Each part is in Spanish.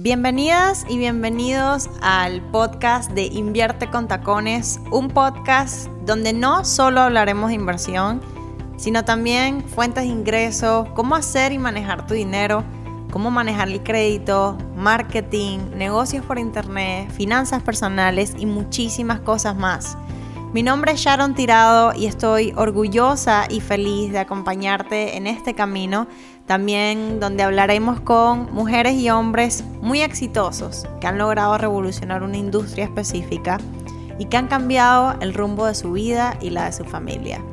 Bienvenidas y bienvenidos al podcast de Invierte con Tacones, un podcast donde no solo hablaremos de inversión, sino también fuentes de ingresos, cómo hacer y manejar tu dinero, cómo manejar el crédito, marketing, negocios por internet, finanzas personales y muchísimas cosas más. Mi nombre es Sharon Tirado y estoy orgullosa y feliz de acompañarte en este camino también donde hablaremos con mujeres y hombres muy exitosos que han logrado revolucionar una industria específica y que han cambiado el rumbo de su vida y la de su familia.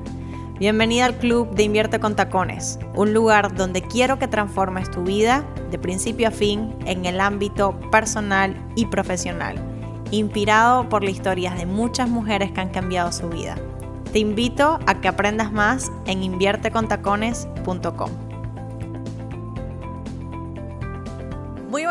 Bienvenida al Club de Invierte con Tacones, un lugar donde quiero que transformes tu vida de principio a fin en el ámbito personal y profesional, inspirado por las historias de muchas mujeres que han cambiado su vida. Te invito a que aprendas más en inviertecontacones.com.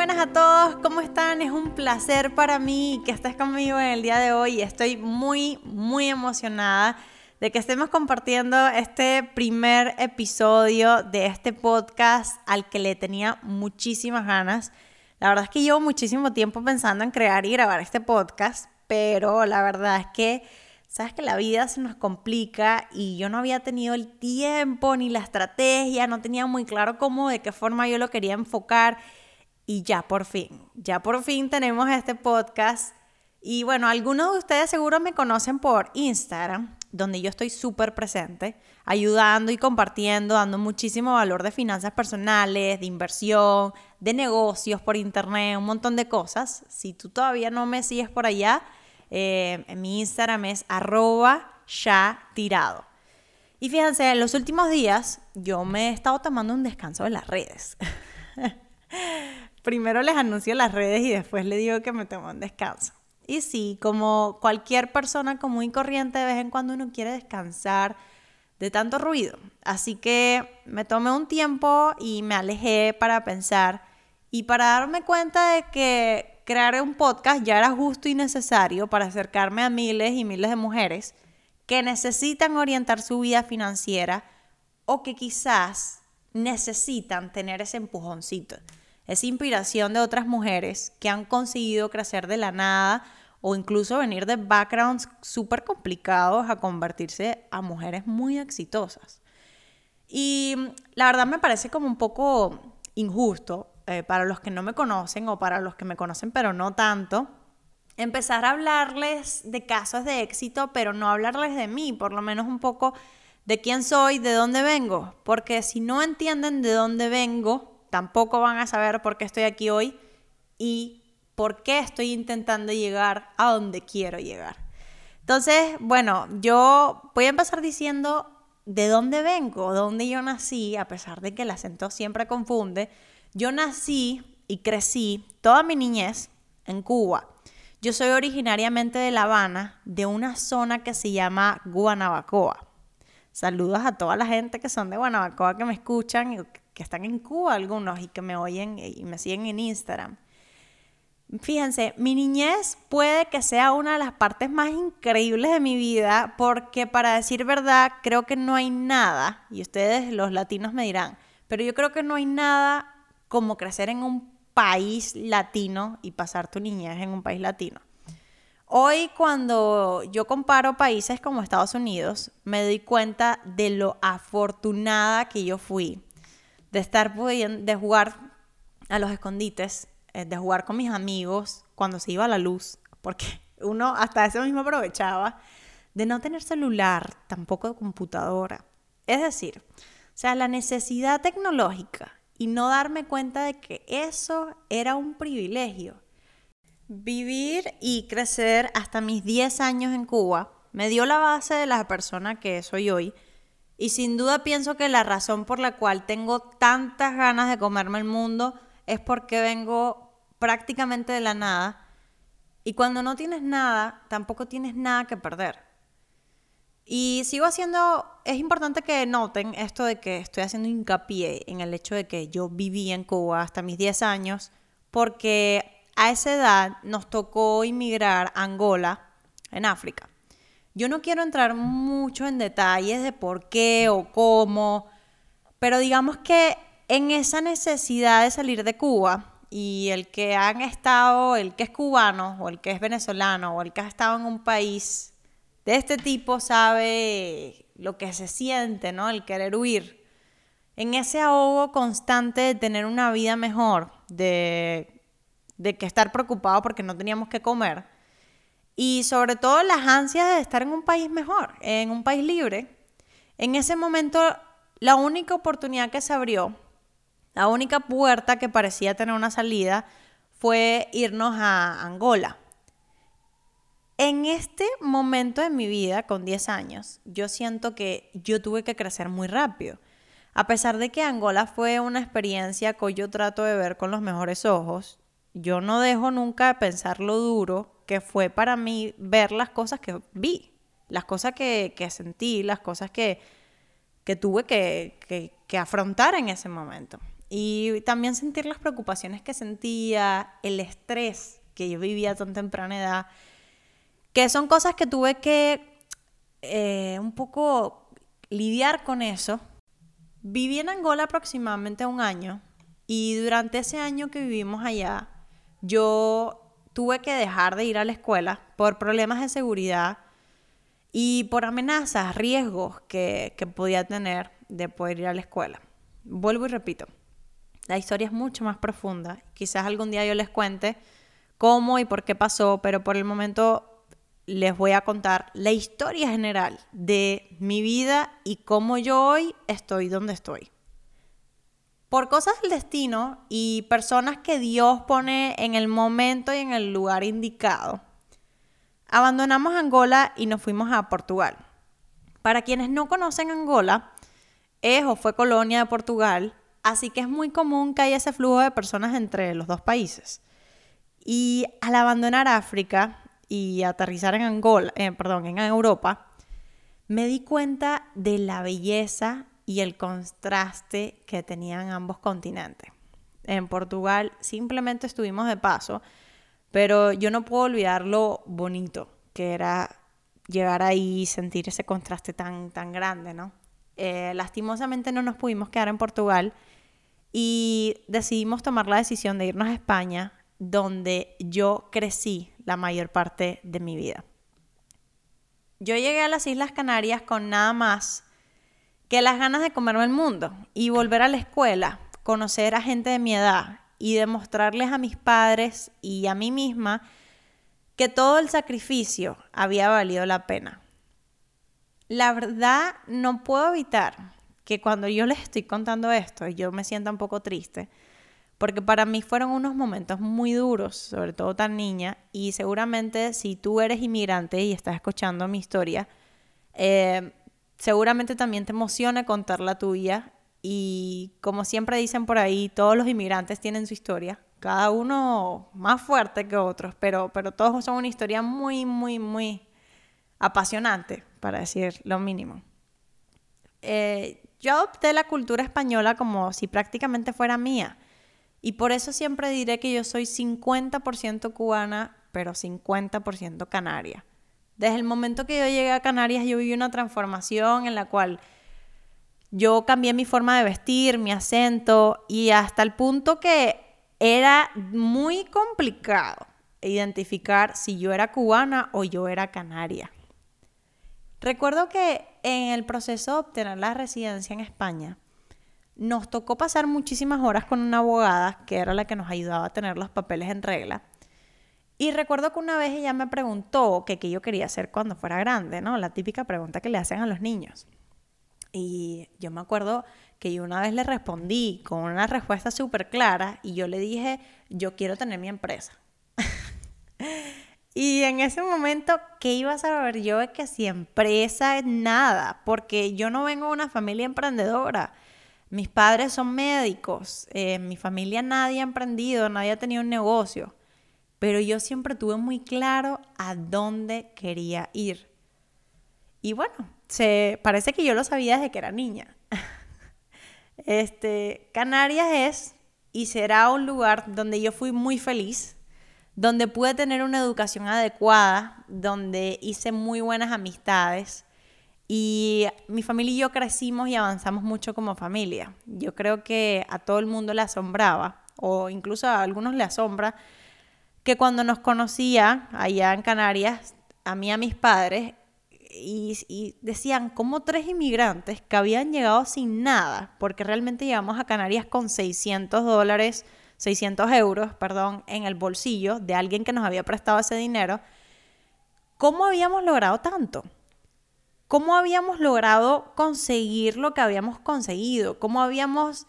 buenas a todos, ¿cómo están? Es un placer para mí que estés conmigo en el día de hoy. Estoy muy, muy emocionada de que estemos compartiendo este primer episodio de este podcast al que le tenía muchísimas ganas. La verdad es que llevo muchísimo tiempo pensando en crear y grabar este podcast, pero la verdad es que, sabes que la vida se nos complica y yo no había tenido el tiempo ni la estrategia, no tenía muy claro cómo, de qué forma yo lo quería enfocar y ya por fin, ya por fin tenemos este podcast. Y bueno, algunos de ustedes seguro me conocen por Instagram, donde yo estoy súper presente, ayudando y compartiendo, dando muchísimo valor de finanzas personales, de inversión, de negocios por internet, un montón de cosas. Si tú todavía no me sigues por allá, eh, mi Instagram es arroba ya tirado. Y fíjense, en los últimos días yo me he estado tomando un descanso de las redes. primero les anuncio las redes y después les digo que me tomo un descanso. Y sí, como cualquier persona común y corriente, de vez en cuando uno quiere descansar de tanto ruido. Así que me tomé un tiempo y me alejé para pensar y para darme cuenta de que crear un podcast ya era justo y necesario para acercarme a miles y miles de mujeres que necesitan orientar su vida financiera o que quizás necesitan tener ese empujoncito esa inspiración de otras mujeres que han conseguido crecer de la nada o incluso venir de backgrounds súper complicados a convertirse a mujeres muy exitosas. Y la verdad me parece como un poco injusto eh, para los que no me conocen o para los que me conocen pero no tanto, empezar a hablarles de casos de éxito, pero no hablarles de mí, por lo menos un poco de quién soy, de dónde vengo, porque si no entienden de dónde vengo, tampoco van a saber por qué estoy aquí hoy y por qué estoy intentando llegar a donde quiero llegar. Entonces, bueno, yo voy a empezar diciendo de dónde vengo, dónde yo nací, a pesar de que el acento siempre confunde. Yo nací y crecí toda mi niñez en Cuba. Yo soy originariamente de La Habana, de una zona que se llama Guanabacoa. Saludos a toda la gente que son de Guanabacoa que me escuchan que están en Cuba algunos y que me oyen y me siguen en Instagram. Fíjense, mi niñez puede que sea una de las partes más increíbles de mi vida porque para decir verdad creo que no hay nada, y ustedes los latinos me dirán, pero yo creo que no hay nada como crecer en un país latino y pasar tu niñez en un país latino. Hoy cuando yo comparo países como Estados Unidos, me doy cuenta de lo afortunada que yo fui de estar pudiendo, de jugar a los escondites, eh, de jugar con mis amigos cuando se iba la luz, porque uno hasta ese mismo aprovechaba, de no tener celular, tampoco computadora. Es decir, o sea, la necesidad tecnológica y no darme cuenta de que eso era un privilegio. Vivir y crecer hasta mis 10 años en Cuba me dio la base de la persona que soy hoy y sin duda pienso que la razón por la cual tengo tantas ganas de comerme el mundo es porque vengo prácticamente de la nada. Y cuando no tienes nada, tampoco tienes nada que perder. Y sigo haciendo, es importante que noten esto de que estoy haciendo hincapié en el hecho de que yo viví en Cuba hasta mis 10 años, porque a esa edad nos tocó inmigrar a Angola, en África. Yo no quiero entrar mucho en detalles de por qué o cómo, pero digamos que en esa necesidad de salir de Cuba y el que han estado, el que es cubano o el que es venezolano o el que ha estado en un país de este tipo sabe lo que se siente, ¿no? El querer huir. En ese ahogo constante de tener una vida mejor, de, de que estar preocupado porque no teníamos que comer. Y sobre todo las ansias de estar en un país mejor, en un país libre. En ese momento, la única oportunidad que se abrió la única puerta que parecía tener una salida fue irnos a Angola. En este momento de mi vida, con 10 años, yo siento que yo tuve que crecer muy rápido. A pesar de que Angola fue una experiencia que yo trato de ver con los mejores ojos, yo no dejo nunca de pensar lo duro que fue para mí ver las cosas que vi, las cosas que, sentí, las cosas que, tuve que afrontar en ese momento. Y también sentir las preocupaciones que sentía, el estrés que yo vivía a tan temprana edad, que son cosas que tuve que eh, un poco lidiar con eso. Viví en Angola aproximadamente un año y durante ese año que vivimos allá, yo tuve que dejar de ir a la escuela por problemas de seguridad y por amenazas, riesgos que, que podía tener de poder ir a la escuela. Vuelvo y repito, la historia es mucho más profunda. Quizás algún día yo les cuente cómo y por qué pasó, pero por el momento les voy a contar la historia general de mi vida y cómo yo hoy estoy donde estoy. Por cosas del destino y personas que Dios pone en el momento y en el lugar indicado, abandonamos Angola y nos fuimos a Portugal. Para quienes no conocen Angola, es o fue colonia de Portugal Así que es muy común que haya ese flujo de personas entre los dos países. Y al abandonar África y aterrizar en Angola, eh, perdón, en Europa, me di cuenta de la belleza y el contraste que tenían ambos continentes. En Portugal simplemente estuvimos de paso, pero yo no puedo olvidar lo bonito que era llegar ahí y sentir ese contraste tan, tan grande, ¿no? Eh, lastimosamente no nos pudimos quedar en Portugal y decidimos tomar la decisión de irnos a España, donde yo crecí la mayor parte de mi vida. Yo llegué a las Islas Canarias con nada más que las ganas de comerme el mundo y volver a la escuela, conocer a gente de mi edad y demostrarles a mis padres y a mí misma que todo el sacrificio había valido la pena. La verdad, no puedo evitar que cuando yo les estoy contando esto, yo me siento un poco triste, porque para mí fueron unos momentos muy duros, sobre todo tan niña, y seguramente si tú eres inmigrante y estás escuchando mi historia, eh, seguramente también te emociona contar la tuya, y como siempre dicen por ahí, todos los inmigrantes tienen su historia, cada uno más fuerte que otros, pero, pero todos son una historia muy, muy, muy apasionante, para decir lo mínimo. Eh, yo adopté la cultura española como si prácticamente fuera mía. Y por eso siempre diré que yo soy 50% cubana, pero 50% canaria. Desde el momento que yo llegué a Canarias, yo viví una transformación en la cual yo cambié mi forma de vestir, mi acento, y hasta el punto que era muy complicado identificar si yo era cubana o yo era canaria. Recuerdo que en el proceso de obtener la residencia en España, nos tocó pasar muchísimas horas con una abogada que era la que nos ayudaba a tener los papeles en regla. Y recuerdo que una vez ella me preguntó qué yo quería hacer cuando fuera grande, ¿no? La típica pregunta que le hacen a los niños. Y yo me acuerdo que yo una vez le respondí con una respuesta súper clara y yo le dije, yo quiero tener mi empresa. Y en ese momento, ¿qué iba a saber yo de que si empresa es nada? Porque yo no vengo de una familia emprendedora. Mis padres son médicos, eh, mi familia nadie ha emprendido, nadie ha tenido un negocio. Pero yo siempre tuve muy claro a dónde quería ir. Y bueno, se, parece que yo lo sabía desde que era niña. Este, Canarias es y será un lugar donde yo fui muy feliz donde pude tener una educación adecuada, donde hice muy buenas amistades y mi familia y yo crecimos y avanzamos mucho como familia. Yo creo que a todo el mundo le asombraba o incluso a algunos le asombra, que cuando nos conocía allá en Canarias, a mí y a mis padres, y, decían como tres inmigrantes que habían llegado sin nada, porque realmente llegamos a Canarias con 600 dólares, 600 euros, perdón, en el bolsillo de alguien que nos había prestado ese dinero. ¿Cómo habíamos logrado tanto? ¿Cómo habíamos logrado conseguir lo que habíamos conseguido? ¿Cómo habíamos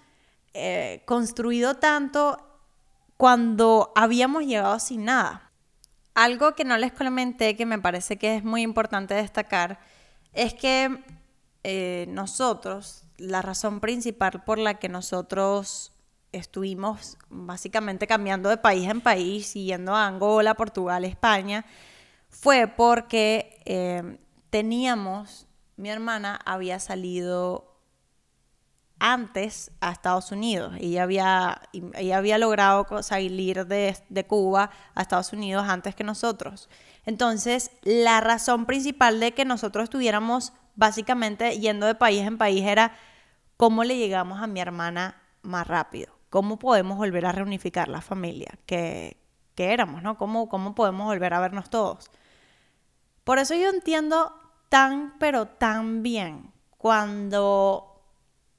eh, construido tanto cuando habíamos llegado sin nada? Algo que no les comenté que me parece que es muy importante destacar es que eh, nosotros, la razón principal por la que nosotros estuvimos básicamente cambiando de país en país, yendo a Angola, Portugal, España, fue porque eh, teníamos, mi hermana había salido antes a Estados Unidos. Ella había, ella había logrado salir de, de, Cuba a Estados Unidos antes que nosotros. Entonces, la razón principal de que nosotros estuviéramos básicamente yendo de país en país era cómo le llegamos a mi hermana más rápido, cómo podemos volver a reunificar la familia que, que éramos, ¿no? ¿Cómo, ¿Cómo podemos volver a vernos todos? Por eso yo entiendo tan, pero tan bien cuando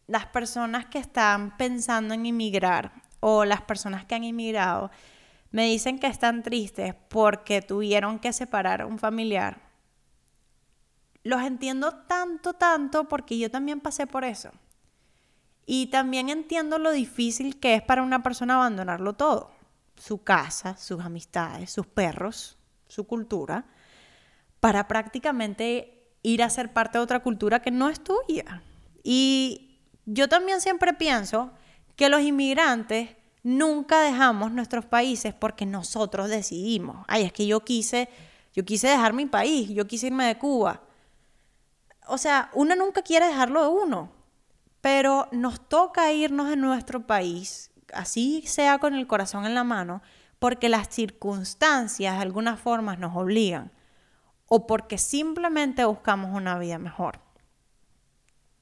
las personas que están pensando en inmigrar o las personas que han inmigrado me dicen que están tristes porque tuvieron que separar a un familiar. Los entiendo tanto, tanto porque yo también pasé por eso. Y también entiendo lo difícil que es para una persona abandonarlo todo. Su casa, sus amistades, sus perros, su cultura, para prácticamente ir a ser parte de otra cultura que no es tuya. Y yo también siempre pienso que los inmigrantes nunca dejamos nuestros países porque nosotros decidimos. Ay, es que yo quise, yo quise dejar mi país, yo quise irme de Cuba. O sea, uno nunca quiere dejarlo de uno, pero nos toca irnos de nuestro país, así sea con el corazón en la mano, porque las circunstancias de alguna forma nos obligan o porque simplemente buscamos una vida mejor.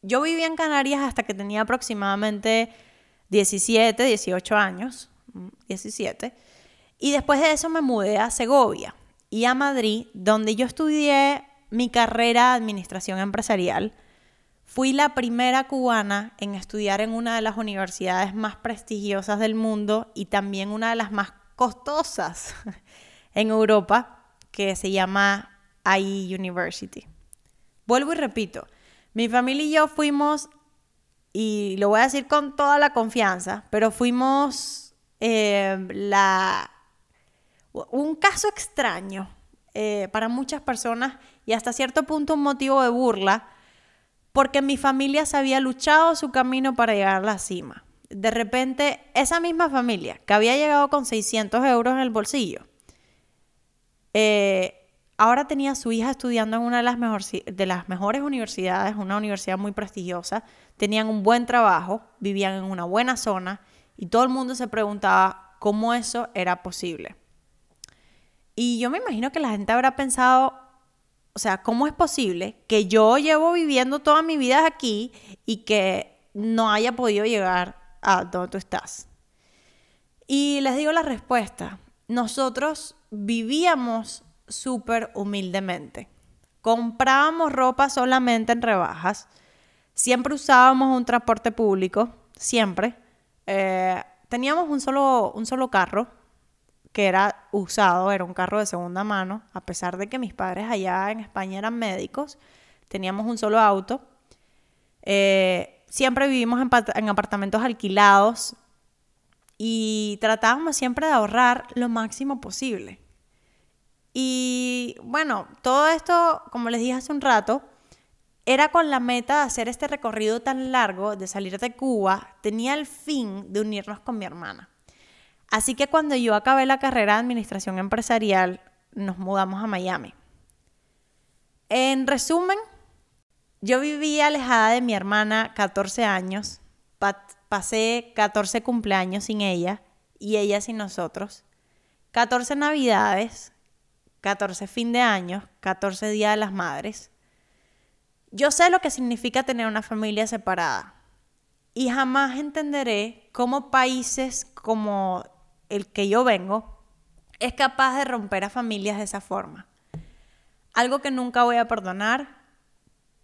Yo vivía en Canarias hasta que tenía aproximadamente 17, 18 años, 17, mm, y después de eso me mudé a Segovia y a Madrid, donde yo estudié mi carrera de administración empresarial. Fui la primera cubana en estudiar en una de las universidades más prestigiosas del mundo y también una de las más costosas en Europa, que se llama IE University. Vuelvo y repito, mi familia y yo fuimos, y lo voy a decir con toda la confianza, pero fuimos eh, la, un caso extraño eh, para muchas personas y hasta cierto punto un motivo de burla, porque mi familia se había luchado su camino para llegar a la cima. De repente, esa misma familia que había llegado con 600 euros en el bolsillo, eh, ahora tenía su hija estudiando en una de las, de las mejores universidades, una universidad muy prestigiosa, tenían un buen trabajo, vivían en una buena zona y todo el mundo se preguntaba cómo eso era posible. Y yo me imagino que la gente habrá pensado, o sea, ¿cómo es posible que yo llevo viviendo toda mi vida aquí y que no haya podido llegar a donde tú estás? Y les digo la respuesta. Nosotros vivíamos súper humildemente. Comprábamos ropa solamente en rebajas. Siempre usábamos un transporte público, siempre. Eh, teníamos un solo, un solo carro que era usado, era un carro de segunda mano, a pesar de que mis padres allá en España eran médicos, teníamos un solo auto. Eh, siempre vivimos en, en apartamentos alquilados y tratábamos siempre de ahorrar lo máximo posible. Y bueno, todo esto, como les dije hace un rato, era con la meta de hacer este recorrido tan largo, de salir de Cuba, tenía el fin de unirnos con mi hermana. Así que cuando yo acabé la carrera de administración empresarial, nos mudamos a Miami. En resumen, yo vivía alejada de mi hermana 14 años, pasé 14 cumpleaños sin ella y ella sin nosotros, 14 navidades, 14 fin de año, 14 días de las madres. Yo sé lo que significa tener una familia separada. y jamás entenderé cómo países como el que yo vengo es capaz de romper a familias de esa forma. Algo que nunca voy a perdonar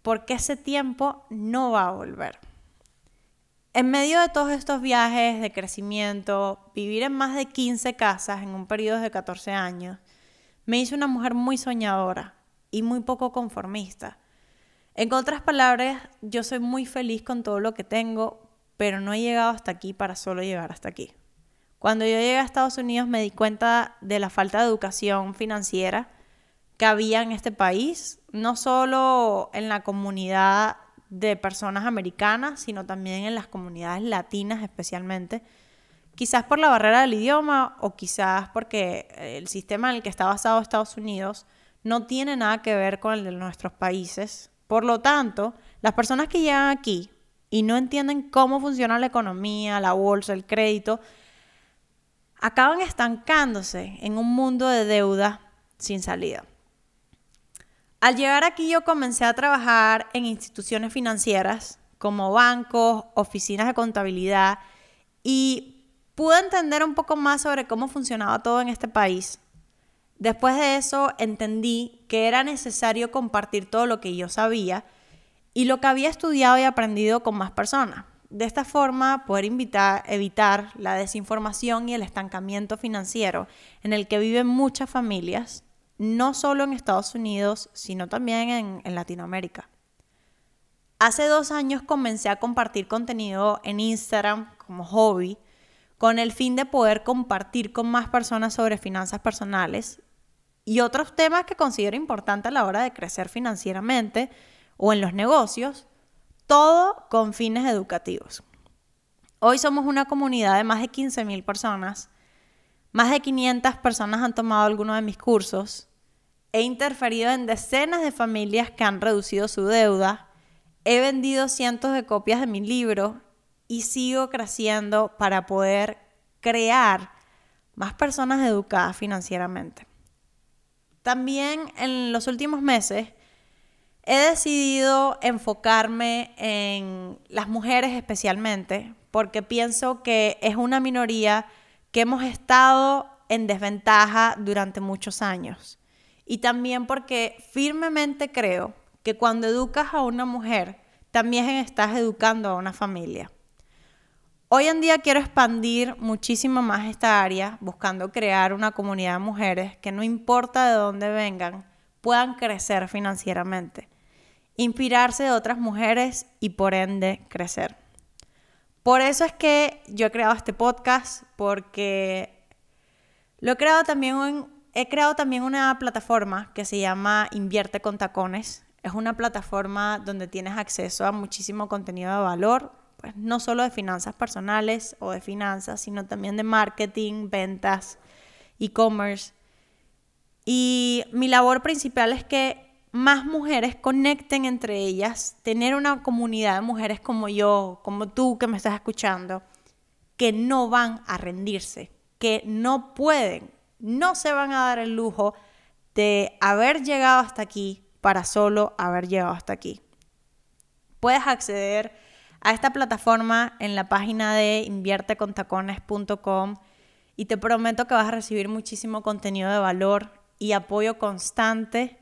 porque ese tiempo no va a volver. En medio de todos estos viajes de crecimiento, vivir en más de 15 casas en un periodo de 14 años, me hizo una mujer muy soñadora y muy poco conformista. En otras palabras, yo soy muy feliz con todo lo que tengo, pero no he llegado hasta aquí para solo llegar hasta aquí. Cuando yo llegué a Estados Unidos me di cuenta de la falta de educación financiera que había en este país, no solo en la comunidad de personas americanas, sino también en las comunidades latinas especialmente. Quizás por la barrera del idioma o quizás porque el sistema en el que está basado Estados Unidos no tiene nada que ver con el de nuestros países. Por lo tanto, las personas que llegan aquí y no entienden cómo funciona la economía, la bolsa, el crédito, acaban estancándose en un mundo de deuda sin salida. Al llegar aquí yo comencé a trabajar en instituciones financieras como bancos, oficinas de contabilidad y pude entender un poco más sobre cómo funcionaba todo en este país. Después de eso entendí que era necesario compartir todo lo que yo sabía y lo que había estudiado y aprendido con más personas. De esta forma, poder evitar la desinformación y el estancamiento financiero en el que viven muchas familias no solo en Estados Unidos, sino también en, Latinoamérica. Hace dos años comencé a compartir contenido en Instagram como hobby, con el fin de poder compartir con más personas sobre finanzas personales y otros temas que considero importantes a la hora de crecer financieramente o en los negocios, todo con fines educativos. Hoy somos una comunidad de más de 15.000 personas, más de 500 personas han tomado alguno de mis cursos He interferido en decenas de familias que han reducido su deuda. He vendido cientos de copias de mi libro y sigo creciendo para poder crear más personas educadas financieramente. También en los últimos meses he decidido enfocarme en las mujeres especialmente porque pienso que es una minoría que hemos estado en desventaja durante muchos años y también porque firmemente creo que cuando educas a una mujer, también estás educando a una familia. Hoy en día quiero expandir muchísimo más esta área, buscando crear una comunidad de mujeres que no importa de dónde vengan, puedan crecer financieramente, inspirarse de otras mujeres y por ende crecer. Por eso es que yo he creado este podcast, porque lo he creado también He creado también una plataforma que se llama Invierte con Tacones. Es una plataforma donde tienes acceso a muchísimo contenido de valor, pues no solo de finanzas personales o de finanzas, sino también de marketing, ventas, e-commerce. Y mi labor principal es que más mujeres conecten entre ellas, tener una comunidad de mujeres como yo, como tú que me estás escuchando, que no van a rendirse, que no pueden no se van a dar el lujo de haber llegado hasta aquí para solo haber llegado hasta aquí. Puedes acceder a esta plataforma en la página de inviertecontacones.com y te prometo que vas a recibir muchísimo contenido de valor y apoyo constante.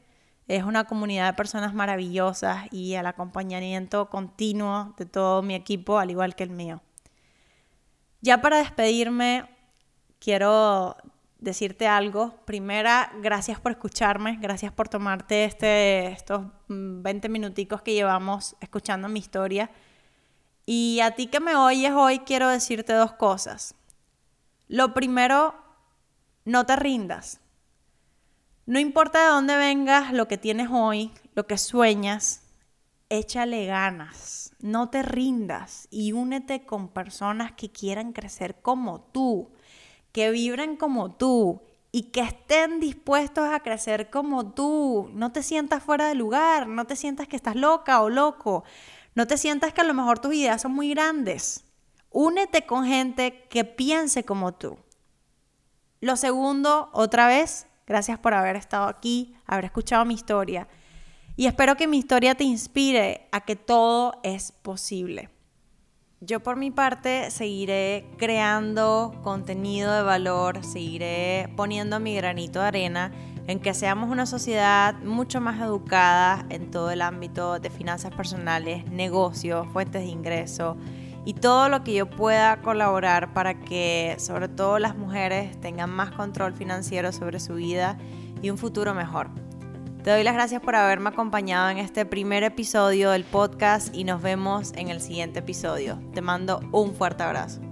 Es una comunidad de personas maravillosas y el acompañamiento continuo de todo mi equipo, al igual que el mío. Ya para despedirme, quiero decirte algo. Primera, gracias por escucharme, gracias por tomarte este, estos 20 mm, minuticos que llevamos escuchando mi historia. Y a ti que me oyes hoy quiero decirte dos cosas. Lo primero, no te rindas. No importa de dónde vengas, lo que tienes hoy, lo que sueñas, échale ganas. No te rindas y únete con personas que quieran crecer como tú que vibren como tú y que estén dispuestos a crecer como tú. No te sientas fuera de lugar, no te sientas que estás loca o loco, no te sientas que a lo mejor tus ideas son muy grandes. Únete con gente que piense como tú. Lo segundo, otra vez, gracias por haber estado aquí, haber escuchado mi historia. Y espero que mi historia te inspire a que todo es posible. Yo por mi parte seguiré creando contenido de valor, seguiré poniendo mi granito de arena en que seamos una sociedad mucho más educada en todo el ámbito de finanzas personales, negocios, fuentes de ingreso y todo lo que yo pueda colaborar para que sobre todo las mujeres tengan más control financiero sobre su vida y un futuro mejor. Te doy las gracias por haberme acompañado en este primer episodio del podcast y nos vemos en el siguiente episodio. Te mando un fuerte abrazo.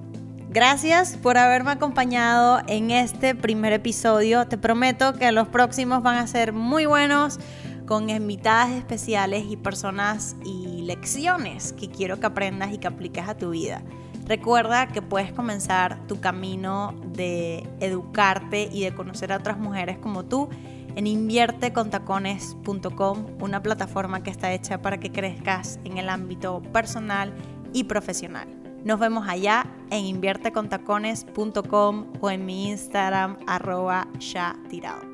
Gracias por haberme acompañado en este primer episodio. Te prometo que los próximos van a ser muy buenos con invitadas especiales y personas y lecciones que quiero que aprendas y que apliques a tu vida. Recuerda que puedes comenzar tu camino de educarte y de conocer a otras mujeres como tú en inviertecontacones.com, una plataforma que está hecha para que crezcas en el ámbito personal y profesional. Nos vemos allá en inviertecontacones.com o en mi Instagram arroba ya tirado.